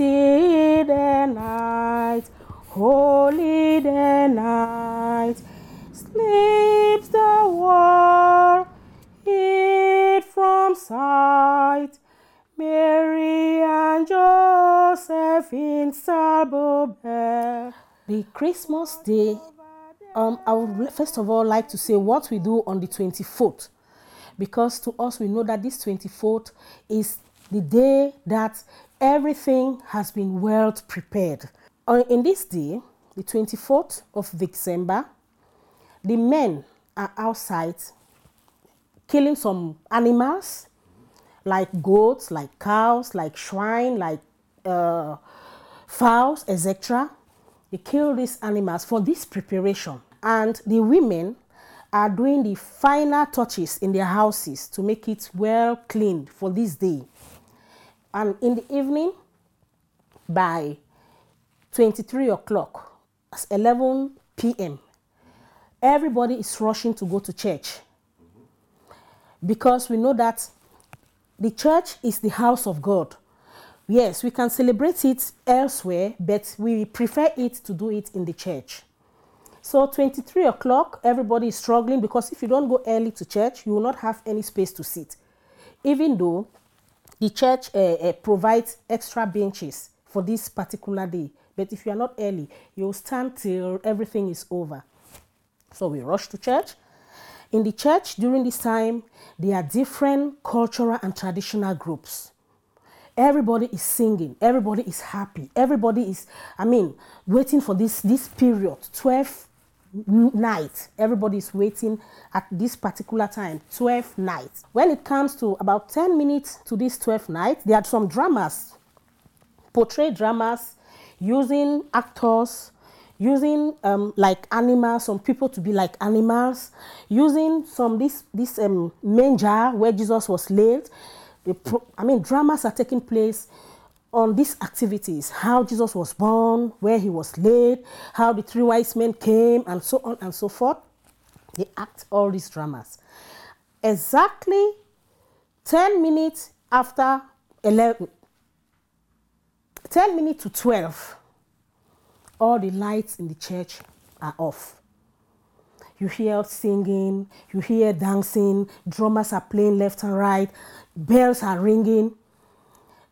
Mighty the night, holy the night, sleeps the world hid from sight. Mary and Joseph in bed. The Christmas day, um, I would first of all like to say what we do on the 24th because to us we know that this 24th is the day that everything has been well prepared. On, in this day, the 24th of December, the men are outside killing some animals like goats, like cows, like swine, like uh, fowls, etc. They kill these animals for this preparation. And the women are doing the final touches in their houses to make it well cleaned for this day. And in the evening, by 23 o'clock, 11 p.m., everybody is rushing to go to church because we know that the church is the house of God. Yes, we can celebrate it elsewhere, but we prefer it to do it in the church. So 23 o'clock, everybody is struggling because if you don't go early to church, you will not have any space to sit. Even though the church uh, uh, provides extra benches for this particular day, but if you are not early, you'll stand till everything is over. So we rush to church. In the church during this time, there are different cultural and traditional groups. Everybody is singing, everybody is happy, everybody is, I mean, waiting for this, this period, 12 night. Everybody is waiting at this particular time, 12 nights. When it comes to about 10 minutes to this 12 night, there are some dramas, portray dramas using actors using um, like animals, some people to be like animals, using some this this um, manger where Jesus was laid. Pro- I mean, dramas are taking place on these activities: how Jesus was born, where he was laid, how the three wise men came, and so on and so forth. They act all these dramas. Exactly ten minutes after eleven. 10 minutes to 12 all the lights in the church are off. You hear singing, you hear dancing, drummers are playing left and right, bells are ringing.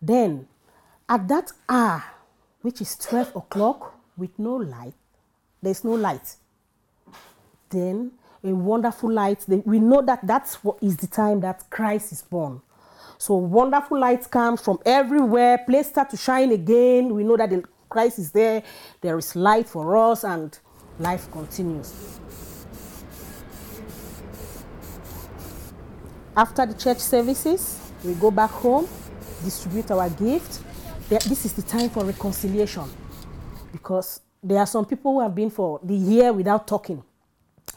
Then, at that hour, which is 12 o'clock, with no light, there's no light. Then, a wonderful light, we know that that's what is the time that Christ is born. So, wonderful lights come from everywhere, place start to shine again. We know that the Christ is there, there is light for us, and life continues. After the church services, we go back home, distribute our gift. This is the time for reconciliation because there are some people who have been for the year without talking.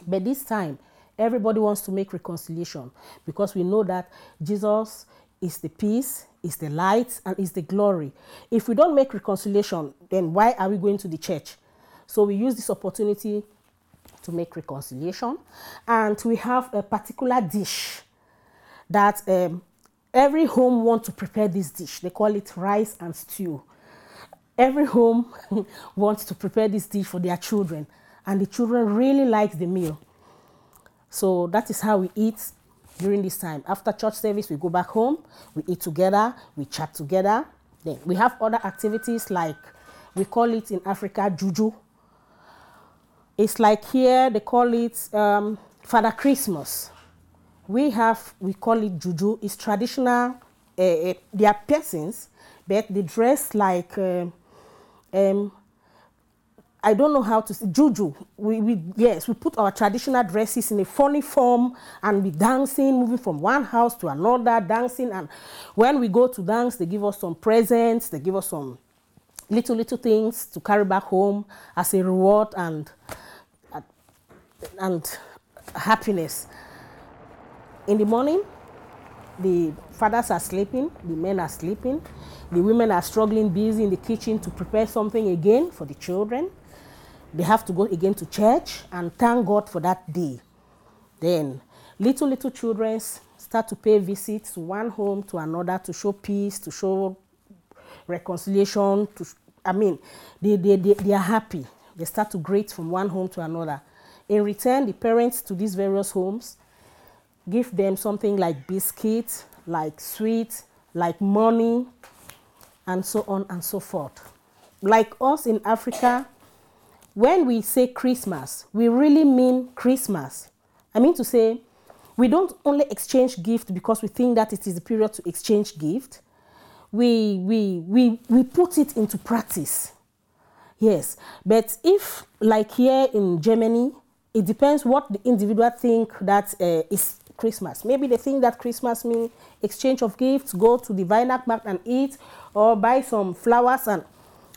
But this time, everybody wants to make reconciliation because we know that Jesus is the peace, is the light, and is the glory. If we don't make reconciliation, then why are we going to the church? So we use this opportunity to make reconciliation. And we have a particular dish that um, every home wants to prepare this dish. They call it rice and stew. Every home wants to prepare this dish for their children, and the children really like the meal. So that is how we eat during this time. After church service, we go back home, we eat together, we chat together. Then we have other activities like we call it in Africa juju. It's like here they call it um, Father Christmas. We have we call it juju. It's traditional. Uh, they are persons, but they dress like um, I don't know how to say juju. We, we yes, we put our traditional dresses in a funny form and be dancing, moving from one house to another, dancing. And when we go to dance, they give us some presents, they give us some little little things to carry back home as a reward and and happiness. In the morning, the fathers are sleeping, the men are sleeping, the women are struggling busy in the kitchen to prepare something again for the children they have to go again to church and thank God for that day. Then little, little children start to pay visits to one home to another to show peace, to show reconciliation. To, I mean, they, they, they, they are happy. They start to grade from one home to another. In return, the parents to these various homes give them something like biscuits, like sweets, like money, and so on and so forth. Like us in Africa, when we say Christmas, we really mean Christmas. I mean to say, we don't only exchange gift because we think that it is the period to exchange gift. We, we, we, we put it into practice. Yes, but if like here in Germany, it depends what the individual think that uh, is Christmas. Maybe they think that Christmas means exchange of gifts, go to the Weihnachtsmarkt and eat, or buy some flowers and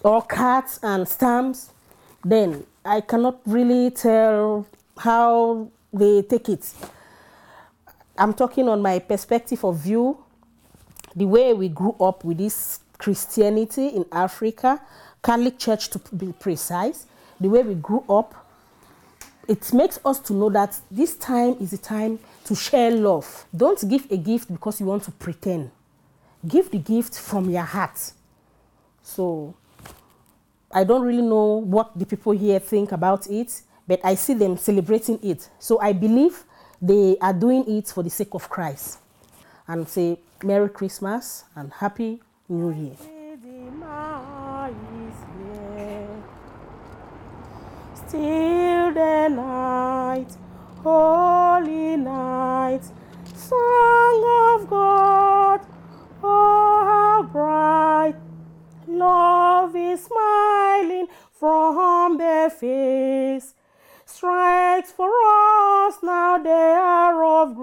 or cards and stamps. Then I cannot really tell how they take it. I'm talking on my perspective of view, the way we grew up with this Christianity in Africa, Catholic Church to be precise, the way we grew up, it makes us to know that this time is the time to share love. Don't give a gift because you want to pretend. Give the gift from your heart. So I don't really know what the people here think about it, but I see them celebrating it. So I believe they are doing it for the sake of Christ. And say Merry Christmas and Happy New Year. Still the night, holy night, song of God, oh how bright, love is smiling from their face. Strikes for us now they are of